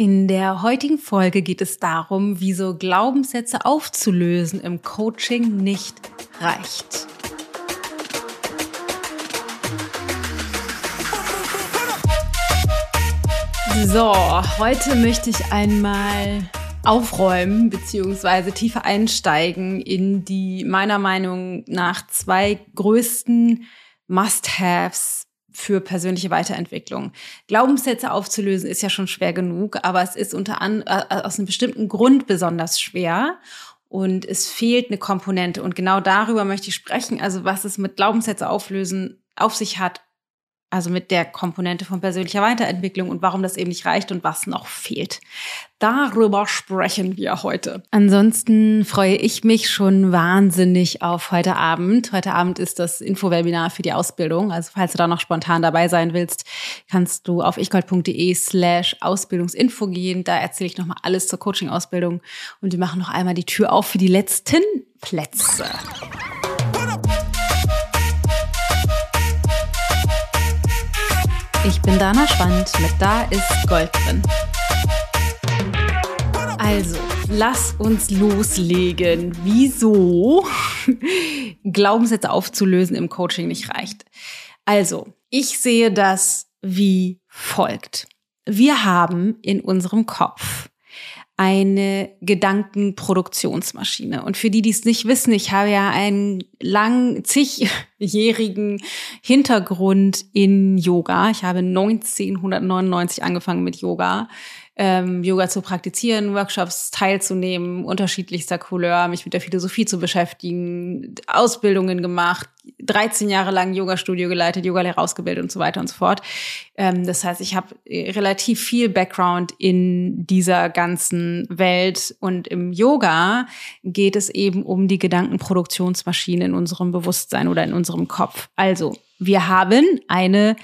In der heutigen Folge geht es darum, wieso Glaubenssätze aufzulösen im Coaching nicht reicht. So, heute möchte ich einmal aufräumen bzw. tiefer einsteigen in die meiner Meinung nach zwei größten Must-Haves für persönliche Weiterentwicklung. Glaubenssätze aufzulösen ist ja schon schwer genug, aber es ist unter an, aus einem bestimmten Grund besonders schwer. Und es fehlt eine Komponente. Und genau darüber möchte ich sprechen. Also was es mit Glaubenssätze auflösen auf sich hat also mit der Komponente von persönlicher Weiterentwicklung und warum das eben nicht reicht und was noch fehlt. Darüber sprechen wir heute. Ansonsten freue ich mich schon wahnsinnig auf heute Abend. Heute Abend ist das Infowebinar für die Ausbildung. Also falls du da noch spontan dabei sein willst, kannst du auf ichgold.de slash Ausbildungsinfo gehen. Da erzähle ich nochmal alles zur Coaching-Ausbildung und wir machen noch einmal die Tür auf für die letzten Plätze. Ich bin Dana Schwand mit Da ist Gold drin. Also, lass uns loslegen. Wieso Glaubenssätze aufzulösen im Coaching nicht reicht? Also, ich sehe das wie folgt. Wir haben in unserem Kopf eine Gedankenproduktionsmaschine. Und für die, die es nicht wissen, ich habe ja einen lang, zigjährigen Hintergrund in Yoga. Ich habe 1999 angefangen mit Yoga ähm, Yoga zu praktizieren, Workshops teilzunehmen, unterschiedlichster Couleur, mich mit der Philosophie zu beschäftigen, Ausbildungen gemacht, 13 Jahre lang Yoga-Studio geleitet, Yogalehrer ausgebildet und so weiter und so fort. Ähm, das heißt, ich habe äh, relativ viel Background in dieser ganzen Welt und im Yoga geht es eben um die Gedankenproduktionsmaschine in unserem Bewusstsein oder in unserem Kopf. Also, wir haben eine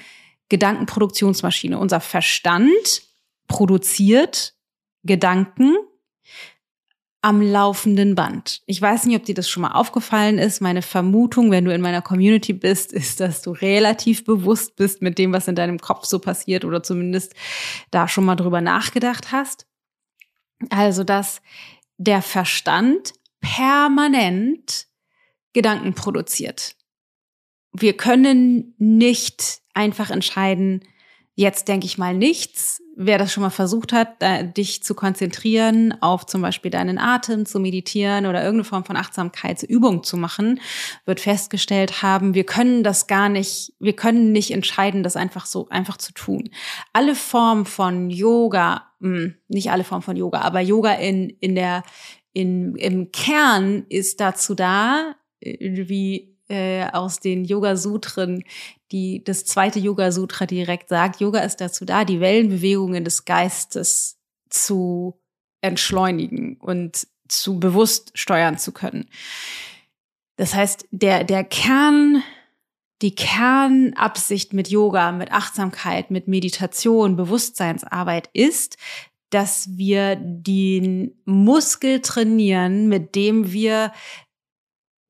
Gedankenproduktionsmaschine. Unser Verstand produziert Gedanken am laufenden Band. Ich weiß nicht, ob dir das schon mal aufgefallen ist. Meine Vermutung, wenn du in meiner Community bist, ist, dass du relativ bewusst bist mit dem, was in deinem Kopf so passiert oder zumindest da schon mal drüber nachgedacht hast. Also, dass der Verstand permanent Gedanken produziert. Wir können nicht einfach entscheiden, Jetzt denke ich mal nichts. Wer das schon mal versucht hat, dich zu konzentrieren auf zum Beispiel deinen Atem, zu meditieren oder irgendeine Form von Achtsamkeitsübung zu machen, wird festgestellt haben, wir können das gar nicht, wir können nicht entscheiden, das einfach so einfach zu tun. Alle Formen von Yoga, hm, nicht alle Formen von Yoga, aber Yoga in, in der, in, im Kern ist dazu da, äh, wie äh, aus den Yoga-Sutren, die das zweite Yoga-Sutra direkt sagt, Yoga ist dazu da, die Wellenbewegungen des Geistes zu entschleunigen und zu bewusst steuern zu können. Das heißt, der, der Kern, die Kernabsicht mit Yoga, mit Achtsamkeit, mit Meditation, Bewusstseinsarbeit ist, dass wir den Muskel trainieren, mit dem wir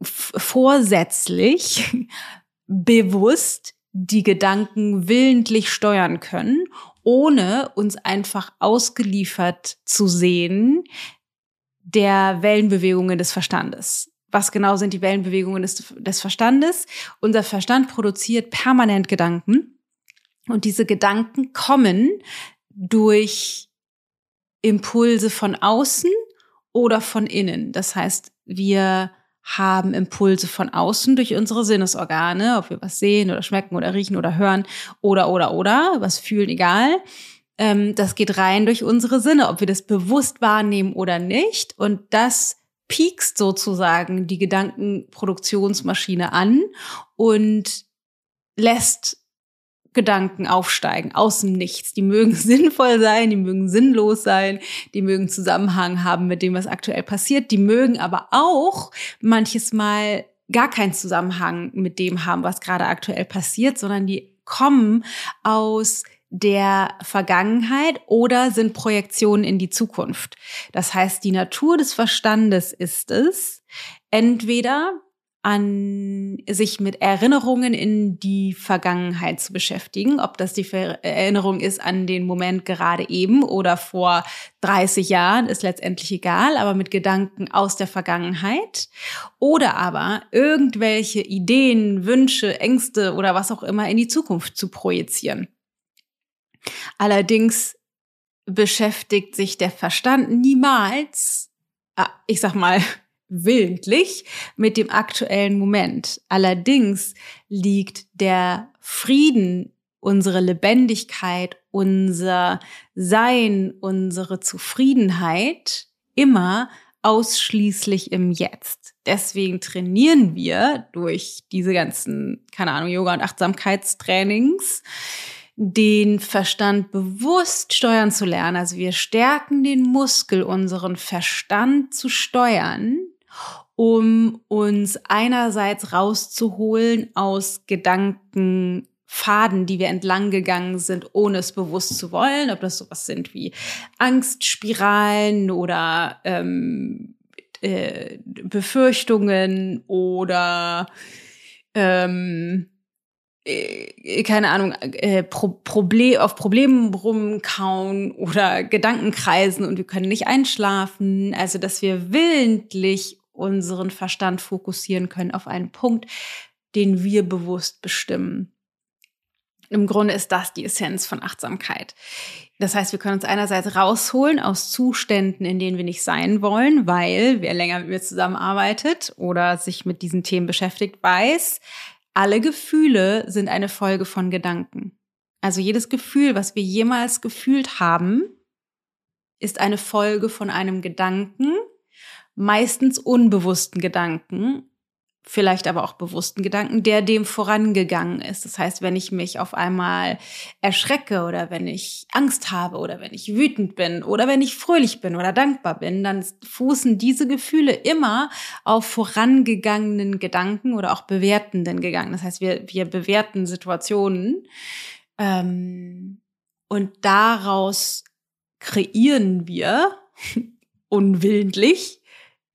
vorsätzlich bewusst die Gedanken willentlich steuern können, ohne uns einfach ausgeliefert zu sehen der Wellenbewegungen des Verstandes. Was genau sind die Wellenbewegungen des, des Verstandes? Unser Verstand produziert permanent Gedanken und diese Gedanken kommen durch Impulse von außen oder von innen. Das heißt, wir haben Impulse von außen durch unsere Sinnesorgane, ob wir was sehen oder schmecken oder riechen oder hören oder oder oder was fühlen, egal. Ähm, das geht rein durch unsere Sinne, ob wir das bewusst wahrnehmen oder nicht. Und das piekst sozusagen die Gedankenproduktionsmaschine an und lässt Gedanken aufsteigen aus dem Nichts. Die mögen sinnvoll sein, die mögen sinnlos sein, die mögen Zusammenhang haben mit dem, was aktuell passiert. Die mögen aber auch manches Mal gar keinen Zusammenhang mit dem haben, was gerade aktuell passiert, sondern die kommen aus der Vergangenheit oder sind Projektionen in die Zukunft. Das heißt, die Natur des Verstandes ist es, entweder an sich mit Erinnerungen in die Vergangenheit zu beschäftigen. Ob das die Erinnerung ist an den Moment gerade eben oder vor 30 Jahren, ist letztendlich egal, aber mit Gedanken aus der Vergangenheit. Oder aber irgendwelche Ideen, Wünsche, Ängste oder was auch immer in die Zukunft zu projizieren. Allerdings beschäftigt sich der Verstand niemals, ah, ich sag mal, willentlich mit dem aktuellen Moment. Allerdings liegt der Frieden, unsere Lebendigkeit, unser Sein, unsere Zufriedenheit immer ausschließlich im Jetzt. Deswegen trainieren wir durch diese ganzen, keine Ahnung, Yoga- und Achtsamkeitstrainings den Verstand bewusst steuern zu lernen. Also wir stärken den Muskel, unseren Verstand zu steuern um uns einerseits rauszuholen aus Gedankenfaden, die wir entlang gegangen sind, ohne es bewusst zu wollen, ob das sowas sind wie Angstspiralen oder ähm, äh, Befürchtungen oder ähm, äh, keine Ahnung, äh, Pro Problem, auf Problemen rumkauen oder Gedankenkreisen und wir können nicht einschlafen. Also, dass wir willentlich unseren Verstand fokussieren können auf einen Punkt, den wir bewusst bestimmen. Im Grunde ist das die Essenz von Achtsamkeit. Das heißt, wir können uns einerseits rausholen aus Zuständen, in denen wir nicht sein wollen, weil wer länger mit mir zusammenarbeitet oder sich mit diesen Themen beschäftigt, weiß, alle Gefühle sind eine Folge von Gedanken. Also jedes Gefühl, was wir jemals gefühlt haben, ist eine Folge von einem Gedanken, meistens unbewussten Gedanken, vielleicht aber auch bewussten Gedanken, der dem vorangegangen ist. Das heißt, wenn ich mich auf einmal erschrecke oder wenn ich Angst habe oder wenn ich wütend bin oder wenn ich fröhlich bin oder dankbar bin, dann fußen diese Gefühle immer auf vorangegangenen Gedanken oder auch bewertenden Gedanken. Das heißt, wir, wir bewerten Situationen ähm, und daraus kreieren wir unwillentlich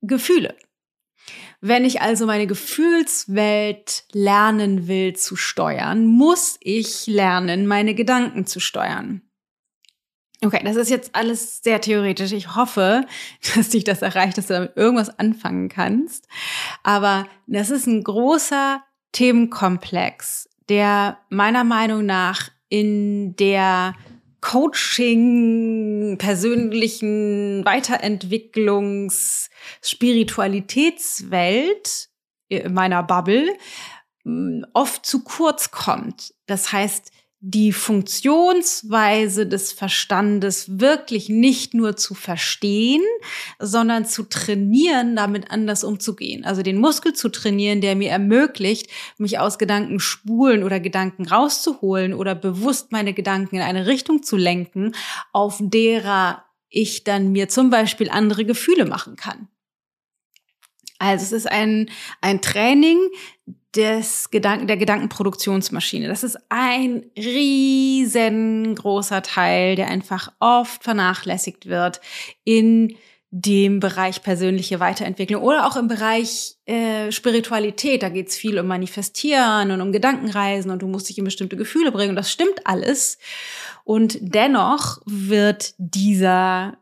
Gefühle. Wenn ich also meine Gefühlswelt lernen will zu steuern, muss ich lernen, meine Gedanken zu steuern. Okay, das ist jetzt alles sehr theoretisch. Ich hoffe, dass dich das erreicht, dass du damit irgendwas anfangen kannst. Aber das ist ein großer Themenkomplex, der meiner Meinung nach in der Coaching, persönlichen Weiterentwicklungs, Spiritualitätswelt in meiner Bubble mm, oft zu kurz kommt. Das heißt, die Funktionsweise des Verstandes wirklich nicht nur zu verstehen, sondern zu trainieren, damit anders umzugehen. Also den Muskel zu trainieren, der mir ermöglicht, mich aus Gedanken spulen oder Gedanken rauszuholen oder bewusst meine Gedanken in eine Richtung zu lenken, auf derer ich dann mir zum Beispiel andere Gefühle machen kann. Also es ist ein, ein Training, des Gedanken, der Gedankenproduktionsmaschine. Das ist ein riesengroßer Teil, der einfach oft vernachlässigt wird in dem Bereich persönliche Weiterentwicklung oder auch im Bereich äh, Spiritualität. Da geht es viel um Manifestieren und um Gedankenreisen und du musst dich in bestimmte Gefühle bringen. Und das stimmt alles. Und dennoch wird dieser,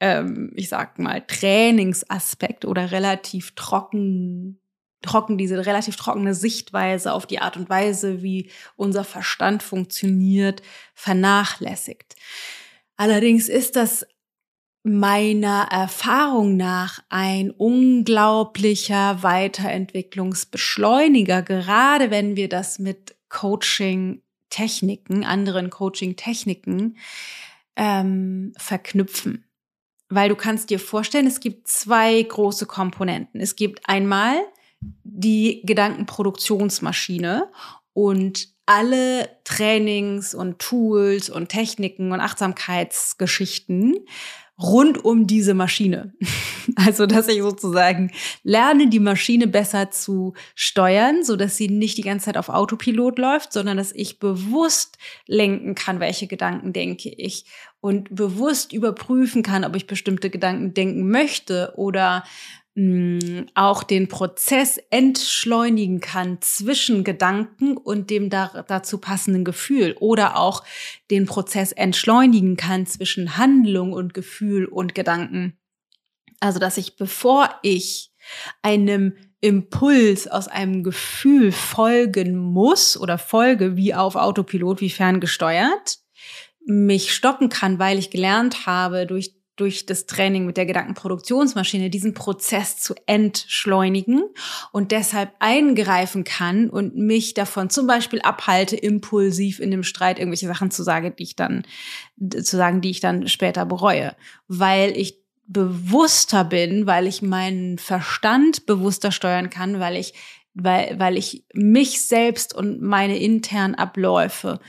ähm, ich sag mal, Trainingsaspekt oder relativ trocken trocken, diese relativ trockene Sichtweise auf die Art und Weise, wie unser Verstand funktioniert, vernachlässigt. Allerdings ist das meiner Erfahrung nach ein unglaublicher Weiterentwicklungsbeschleuniger, gerade wenn wir das mit Coaching-Techniken, anderen Coaching-Techniken ähm, verknüpfen. Weil du kannst dir vorstellen, es gibt zwei große Komponenten. Es gibt einmal die Gedankenproduktionsmaschine und alle Trainings und Tools und Techniken und Achtsamkeitsgeschichten rund um diese Maschine. Also, dass ich sozusagen lerne, die Maschine besser zu steuern, so dass sie nicht die ganze Zeit auf Autopilot läuft, sondern dass ich bewusst lenken kann, welche Gedanken denke ich und bewusst überprüfen kann, ob ich bestimmte Gedanken denken möchte oder mh, auch den Prozess entschleunigen kann zwischen Gedanken und dem da, dazu passenden Gefühl oder auch den Prozess entschleunigen kann zwischen Handlung und Gefühl und Gedanken. Also, dass ich, bevor ich einem Impuls aus einem Gefühl folgen muss oder folge wie auf Autopilot, wie ferngesteuert, mich stoppen kann, weil ich gelernt habe, durch durch das Training mit der Gedankenproduktionsmaschine diesen Prozess zu entschleunigen und deshalb eingreifen kann und mich davon zum Beispiel abhalte, impulsiv in dem Streit irgendwelche Sachen zu sagen, die ich dann, zu sagen, die ich dann später bereue, weil ich bewusster bin, weil ich meinen Verstand bewusster steuern kann, weil ich, weil, weil ich mich selbst und meine internen Abläufe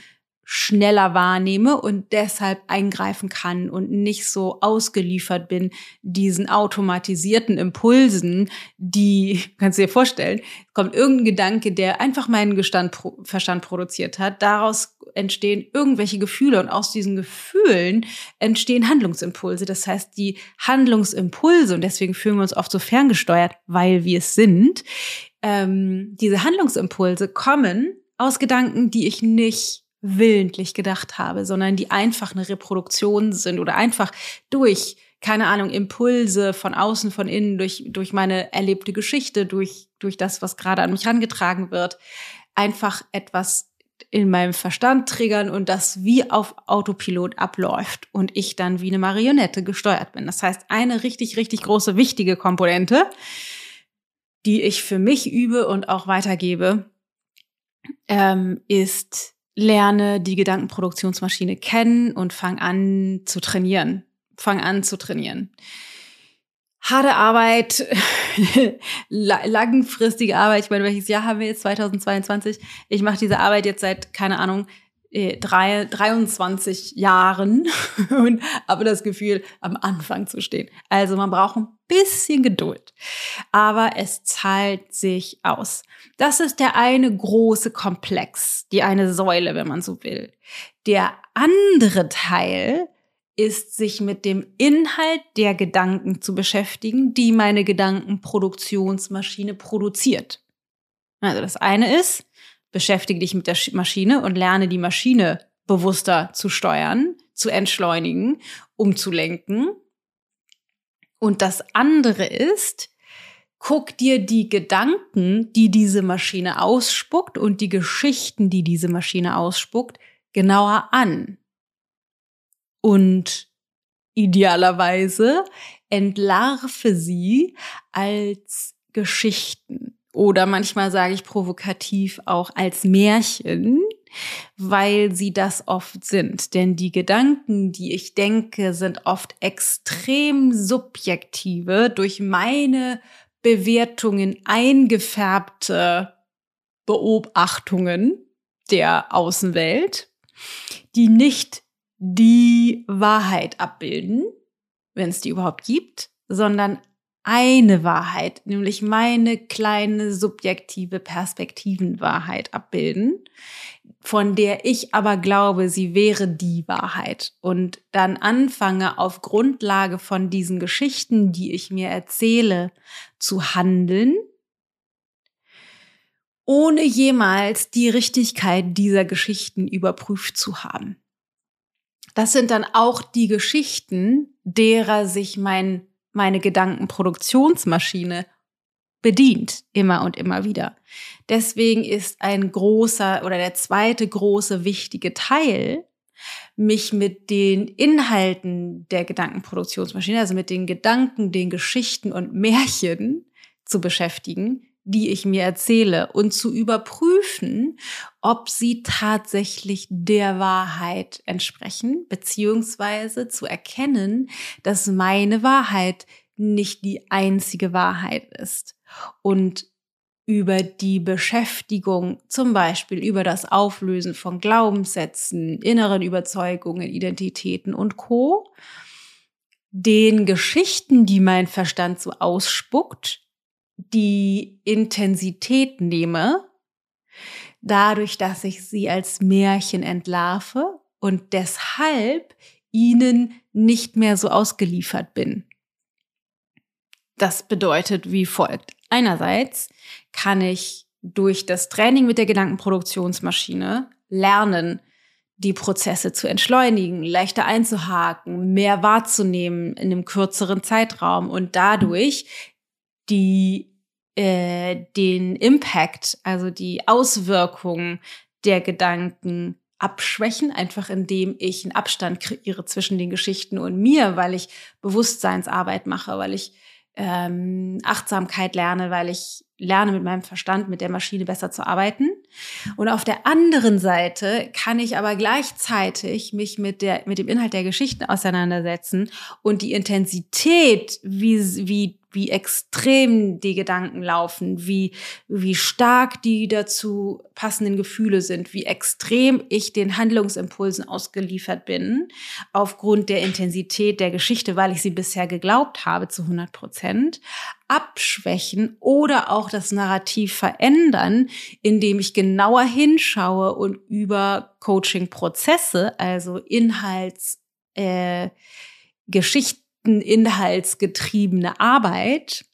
schneller wahrnehme und deshalb eingreifen kann und nicht so ausgeliefert bin diesen automatisierten Impulsen, die, kannst du dir vorstellen, kommt irgendein Gedanke, der einfach meinen Gestand, Verstand produziert hat, daraus entstehen irgendwelche Gefühle und aus diesen Gefühlen entstehen Handlungsimpulse. Das heißt, die Handlungsimpulse, und deswegen fühlen wir uns oft so ferngesteuert, weil wir es sind, ähm, diese Handlungsimpulse kommen aus Gedanken, die ich nicht willentlich gedacht habe, sondern die einfach eine Reproduktion sind oder einfach durch, keine Ahnung, Impulse von außen, von innen, durch, durch meine erlebte Geschichte, durch, durch das, was gerade an mich herangetragen wird, einfach etwas in meinem Verstand triggern und das wie auf Autopilot abläuft und ich dann wie eine Marionette gesteuert bin. Das heißt, eine richtig, richtig große, wichtige Komponente, die ich für mich übe und auch weitergebe, ähm, ist lerne die Gedankenproduktionsmaschine kennen und fang an zu trainieren. Fang an zu trainieren. Harte Arbeit, langfristige Arbeit. Ich meine, welches Jahr haben wir jetzt? 2022. Ich mache diese Arbeit jetzt seit, keine Ahnung, drei, 23 Jahren und habe das Gefühl, am Anfang zu stehen. Also man braucht ein bisschen Geduld. Aber es zahlt sich aus. Das ist der eine große Komplex, die eine Säule, wenn man so will. Der andere Teil ist, sich mit dem Inhalt der Gedanken zu beschäftigen, die meine Gedankenproduktionsmaschine produziert. Also das eine ist, beschäftige dich mit der Maschine und lerne die Maschine bewusster zu steuern, zu entschleunigen, umzulenken. Und das andere ist, guck dir die Gedanken, die diese Maschine ausspuckt und die Geschichten, die diese Maschine ausspuckt, genauer an. Und idealerweise entlarve sie als Geschichten oder manchmal sage ich provokativ auch als Märchen, weil sie das oft sind. Denn die Gedanken, die ich denke, sind oft extrem subjektive, durch meine Bewertungen eingefärbte Beobachtungen der Außenwelt, die nicht die Wahrheit abbilden, wenn es die überhaupt gibt, sondern eine Wahrheit, nämlich meine kleine subjektive Perspektivenwahrheit abbilden, von der ich aber glaube, sie wäre die Wahrheit und dann anfange auf Grundlage von diesen Geschichten, die ich mir erzähle, zu handeln, ohne jemals die Richtigkeit dieser Geschichten überprüft zu haben. Das sind dann auch die Geschichten, derer sich mein meine Gedankenproduktionsmaschine bedient, immer und immer wieder. Deswegen ist ein großer oder der zweite große wichtige Teil, mich mit den Inhalten der Gedankenproduktionsmaschine, also mit den Gedanken, den Geschichten und Märchen zu beschäftigen, die ich mir erzähle und zu überprüfen, ob sie tatsächlich der Wahrheit entsprechen, beziehungsweise zu erkennen, dass meine Wahrheit nicht die einzige Wahrheit ist. Und über die Beschäftigung, zum Beispiel über das Auflösen von Glaubenssätzen, inneren Überzeugungen, Identitäten und Co., den Geschichten, die mein Verstand so ausspuckt, die Intensität nehme, dadurch, dass ich sie als Märchen entlarve und deshalb ihnen nicht mehr so ausgeliefert bin. Das bedeutet wie folgt. Einerseits kann ich durch das Training mit der Gedankenproduktionsmaschine lernen, die Prozesse zu entschleunigen, leichter einzuhaken, mehr wahrzunehmen in einem kürzeren Zeitraum und dadurch die äh, den Impact, also die Auswirkungen der Gedanken abschwächen, einfach indem ich einen Abstand kreiere zwischen den Geschichten und mir, weil ich Bewusstseinsarbeit mache, weil ich ähm, Achtsamkeit lerne, weil ich lerne mit meinem Verstand, mit der Maschine besser zu arbeiten. Und auf der anderen Seite kann ich aber gleichzeitig mich mit der, mit dem Inhalt der Geschichten auseinandersetzen und die Intensität, wie, wie wie extrem die Gedanken laufen, wie, wie stark die dazu passenden Gefühle sind, wie extrem ich den Handlungsimpulsen ausgeliefert bin, aufgrund der Intensität der Geschichte, weil ich sie bisher geglaubt habe zu 100 Prozent, abschwächen oder auch das Narrativ verändern, indem ich genauer hinschaue und über Coaching-Prozesse, also Inhalts, äh, Geschichten, inhaltsgetriebene Arbeit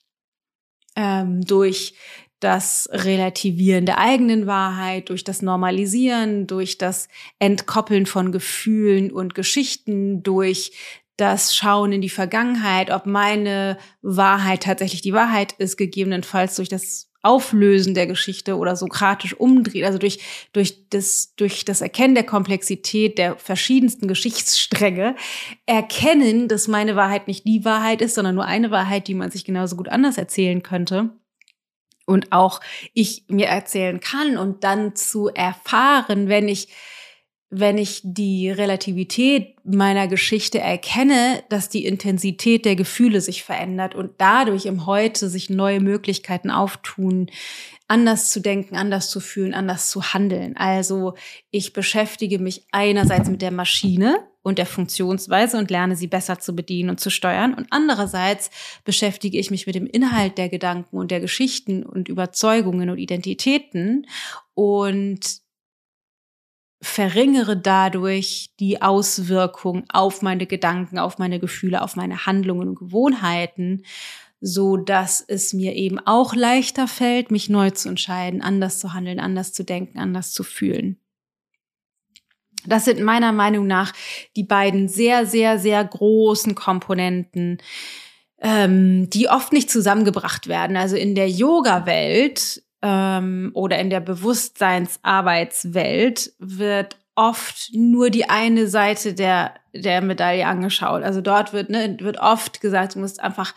ähm, durch das Relativieren der eigenen Wahrheit, durch das Normalisieren, durch das Entkoppeln von Gefühlen und Geschichten, durch das Schauen in die Vergangenheit, ob meine Wahrheit tatsächlich die Wahrheit ist, gegebenenfalls durch das Auflösen der Geschichte oder sokratisch umdreht, also durch, durch, das, durch das Erkennen der Komplexität der verschiedensten Geschichtsstränge, erkennen, dass meine Wahrheit nicht die Wahrheit ist, sondern nur eine Wahrheit, die man sich genauso gut anders erzählen könnte und auch ich mir erzählen kann und dann zu erfahren, wenn ich wenn ich die Relativität meiner Geschichte erkenne, dass die Intensität der Gefühle sich verändert und dadurch im Heute sich neue Möglichkeiten auftun, anders zu denken, anders zu fühlen, anders zu handeln. Also ich beschäftige mich einerseits mit der Maschine und der Funktionsweise und lerne sie besser zu bedienen und zu steuern. Und andererseits beschäftige ich mich mit dem Inhalt der Gedanken und der Geschichten und Überzeugungen und Identitäten und verringere dadurch die Auswirkung auf meine Gedanken, auf meine Gefühle, auf meine Handlungen und Gewohnheiten, so dass es mir eben auch leichter fällt, mich neu zu entscheiden, anders zu handeln, anders zu denken, anders zu fühlen. Das sind meiner Meinung nach die beiden sehr, sehr, sehr großen Komponenten, ähm, die oft nicht zusammengebracht werden. Also in der Yoga-Welt ähm, oder in der Bewusstseinsarbeitswelt wird oft nur die eine Seite der der Medaille angeschaut. Also dort wird ne, wird oft gesagt, du musst einfach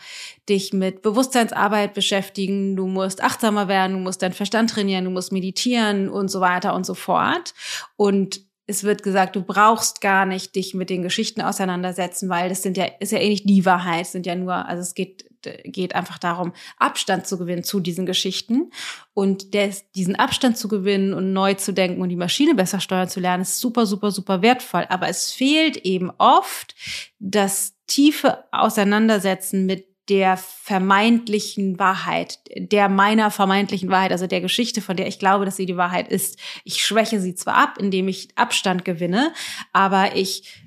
dich mit Bewusstseinsarbeit beschäftigen, du musst achtsamer werden, du musst deinen Verstand trainieren, du musst meditieren und so weiter und so fort. Und es wird gesagt, du brauchst gar nicht dich mit den Geschichten auseinandersetzen, weil das sind ja, ist ja eh nicht die Wahrheit, sind ja nur, also es geht, geht einfach darum, Abstand zu gewinnen zu diesen Geschichten. Und des, diesen Abstand zu gewinnen und neu zu denken und die Maschine besser steuern zu lernen, ist super, super, super wertvoll. Aber es fehlt eben oft das tiefe Auseinandersetzen mit der vermeintlichen Wahrheit, der meiner vermeintlichen Wahrheit, also der Geschichte, von der ich glaube, dass sie die Wahrheit ist. Ich schwäche sie zwar ab, indem ich Abstand gewinne, aber ich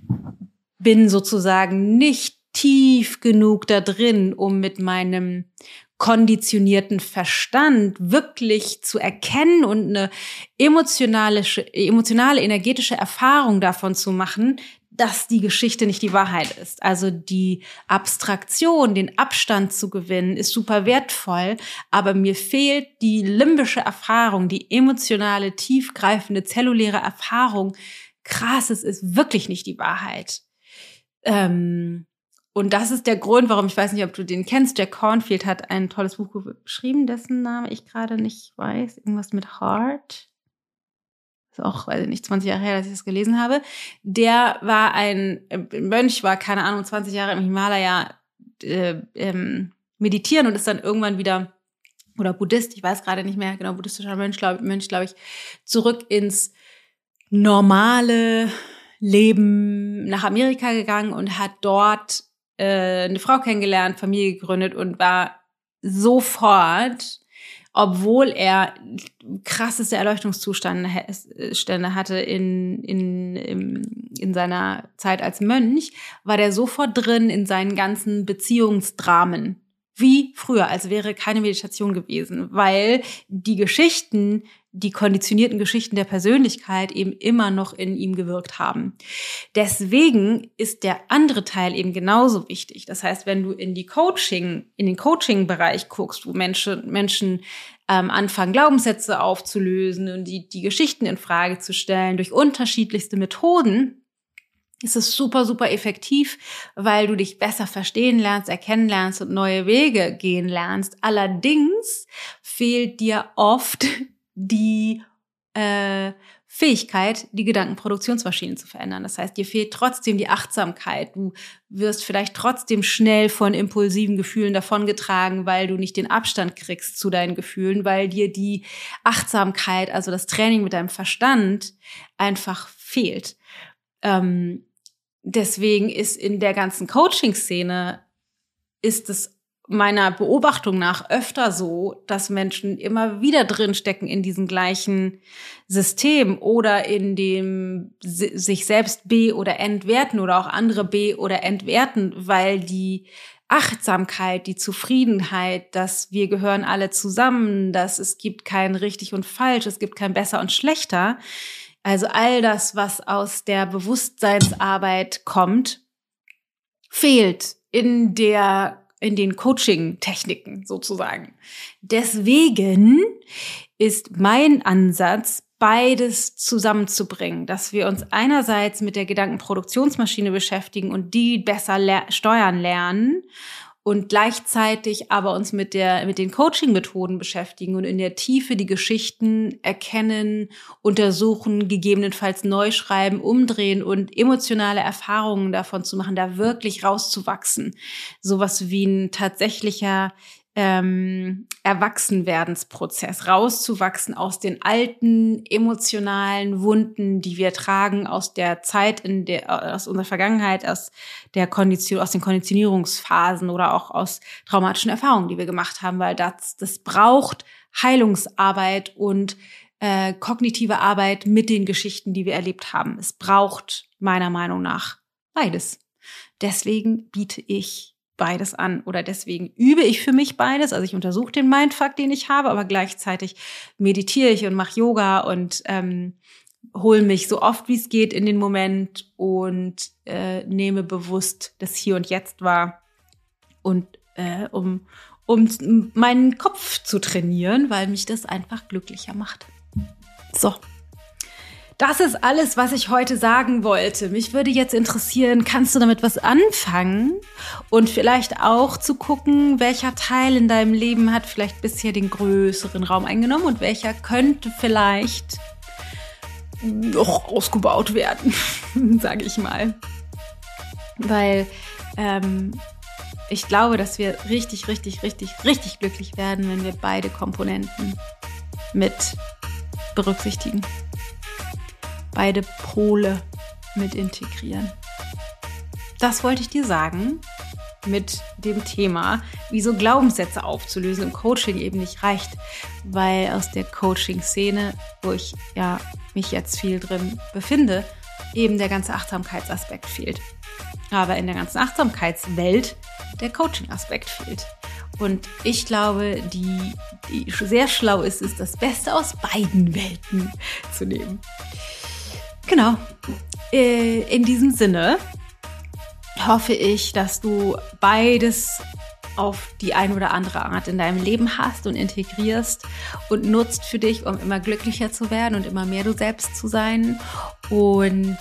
bin sozusagen nicht tief genug da drin, um mit meinem konditionierten Verstand wirklich zu erkennen und eine emotionale, emotionale, energetische Erfahrung davon zu machen, dass die Geschichte nicht die Wahrheit ist. Also die Abstraktion, den Abstand zu gewinnen, ist super wertvoll, aber mir fehlt die limbische Erfahrung, die emotionale, tiefgreifende, zelluläre Erfahrung. Krass, es ist wirklich nicht die Wahrheit. Ähm, und das ist der Grund, warum ich weiß nicht, ob du den kennst. Jack Cornfield hat ein tolles Buch geschrieben, dessen Name ich gerade nicht weiß. Irgendwas mit Heart ist auch, weiß ich nicht, 20 Jahre her, dass ich das gelesen habe. Der war ein äh, Mönch, war keine Ahnung, 20 Jahre im Himalaya äh, ähm, meditieren und ist dann irgendwann wieder oder Buddhist, ich weiß gerade nicht mehr genau, buddhistischer Mönch, glaube Mönch, glaube ich, zurück ins normale Leben nach Amerika gegangen und hat dort äh, eine Frau kennengelernt, Familie gegründet und war sofort obwohl er krasseste Erleuchtungszustände hatte in, in, in seiner Zeit als Mönch, war der sofort drin in seinen ganzen Beziehungsdramen. Wie früher, als wäre keine Meditation gewesen, weil die Geschichten, die konditionierten Geschichten der Persönlichkeit eben immer noch in ihm gewirkt haben. Deswegen ist der andere Teil eben genauso wichtig. Das heißt, wenn du in die Coaching, in den Coaching-Bereich guckst, wo Menschen, Menschen ähm, anfangen, Glaubenssätze aufzulösen und die, die Geschichten in Frage zu stellen durch unterschiedlichste Methoden, ist es super, super effektiv, weil du dich besser verstehen lernst, erkennen lernst und neue Wege gehen lernst. Allerdings fehlt dir oft die äh, Fähigkeit, die Gedankenproduktionsmaschinen zu verändern. Das heißt, dir fehlt trotzdem die Achtsamkeit. Du wirst vielleicht trotzdem schnell von impulsiven Gefühlen davongetragen, weil du nicht den Abstand kriegst zu deinen Gefühlen, weil dir die Achtsamkeit, also das Training mit deinem Verstand einfach fehlt. Ähm, deswegen ist in der ganzen Coaching-Szene ist es meiner Beobachtung nach öfter so, dass Menschen immer wieder drinstecken in diesem gleichen System oder in dem sich selbst B oder entwerten oder auch andere B oder entwerten, weil die Achtsamkeit, die Zufriedenheit, dass wir gehören alle zusammen, dass es gibt kein richtig und falsch, es gibt kein besser und schlechter, also all das, was aus der Bewusstseinsarbeit kommt, fehlt in der in den Coaching-Techniken sozusagen. Deswegen ist mein Ansatz, beides zusammenzubringen, dass wir uns einerseits mit der Gedankenproduktionsmaschine beschäftigen und die besser le steuern lernen und gleichzeitig aber uns mit der mit den Coaching Methoden beschäftigen und in der Tiefe die Geschichten erkennen, untersuchen, gegebenenfalls neu schreiben, umdrehen und emotionale Erfahrungen davon zu machen, da wirklich rauszuwachsen. Sowas wie ein tatsächlicher ähm, Erwachsenwerdensprozess, rauszuwachsen aus den alten emotionalen Wunden, die wir tragen aus der Zeit, in der, aus unserer Vergangenheit, aus der Kondition, aus den Konditionierungsphasen oder auch aus traumatischen Erfahrungen, die wir gemacht haben, weil das, das braucht Heilungsarbeit und äh, kognitive Arbeit mit den Geschichten, die wir erlebt haben. Es braucht meiner Meinung nach beides. Deswegen biete ich beides an oder deswegen übe ich für mich beides. Also ich untersuche den Mindfuck, den ich habe, aber gleichzeitig meditiere ich und mache Yoga und ähm, hole mich so oft wie es geht in den Moment und äh, nehme bewusst das Hier und Jetzt wahr und äh, um um meinen Kopf zu trainieren, weil mich das einfach glücklicher macht. So. Das ist alles, was ich heute sagen wollte. Mich würde jetzt interessieren, kannst du damit was anfangen? Und vielleicht auch zu gucken, welcher Teil in deinem Leben hat vielleicht bisher den größeren Raum eingenommen und welcher könnte vielleicht noch ausgebaut werden, sage ich mal. Weil ähm, ich glaube, dass wir richtig, richtig, richtig, richtig glücklich werden, wenn wir beide Komponenten mit berücksichtigen beide Pole mit integrieren. Das wollte ich dir sagen mit dem Thema, wieso Glaubenssätze aufzulösen im Coaching eben nicht reicht, weil aus der Coaching-Szene, wo ich ja mich jetzt viel drin befinde, eben der ganze Achtsamkeitsaspekt fehlt. Aber in der ganzen Achtsamkeitswelt der Coaching-Aspekt fehlt. Und ich glaube, die, die sehr schlau ist, ist das Beste aus beiden Welten zu nehmen. Genau. Äh, in diesem Sinne hoffe ich, dass du beides auf die eine oder andere Art in deinem Leben hast und integrierst und nutzt für dich, um immer glücklicher zu werden und immer mehr du selbst zu sein. Und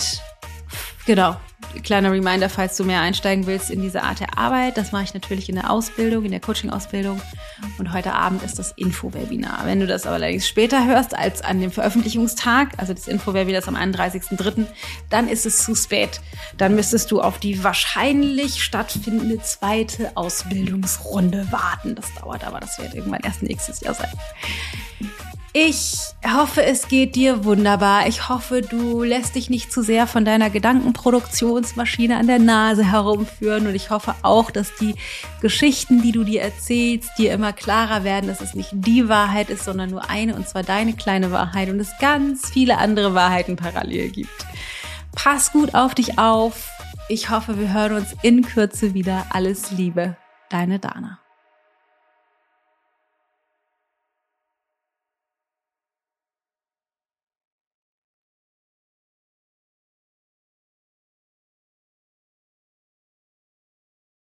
genau, kleiner Reminder, falls du mehr einsteigen willst in diese Art der Arbeit. Das mache ich natürlich in der Ausbildung, in der Coaching-Ausbildung. Und heute Abend ist das Info-Webinar. Wenn du das aber allerdings später hörst als an dem Veröffentlichungstag, also das Info-Webinar ist am 31.03., dann ist es zu spät. Dann müsstest du auf die wahrscheinlich stattfindende zweite Ausbildungsrunde warten. Das dauert aber, das wird irgendwann erst nächstes Jahr sein. Ich hoffe, es geht dir wunderbar. Ich hoffe, du lässt dich nicht zu sehr von deiner Gedankenproduktionsmaschine an der Nase herumführen. Und ich hoffe auch, dass die Geschichten, die du dir erzählst, dir immer klarer werden, dass es nicht die Wahrheit ist, sondern nur eine, und zwar deine kleine Wahrheit und es ganz viele andere Wahrheiten parallel gibt. Pass gut auf dich auf. Ich hoffe, wir hören uns in Kürze wieder. Alles Liebe, deine Dana.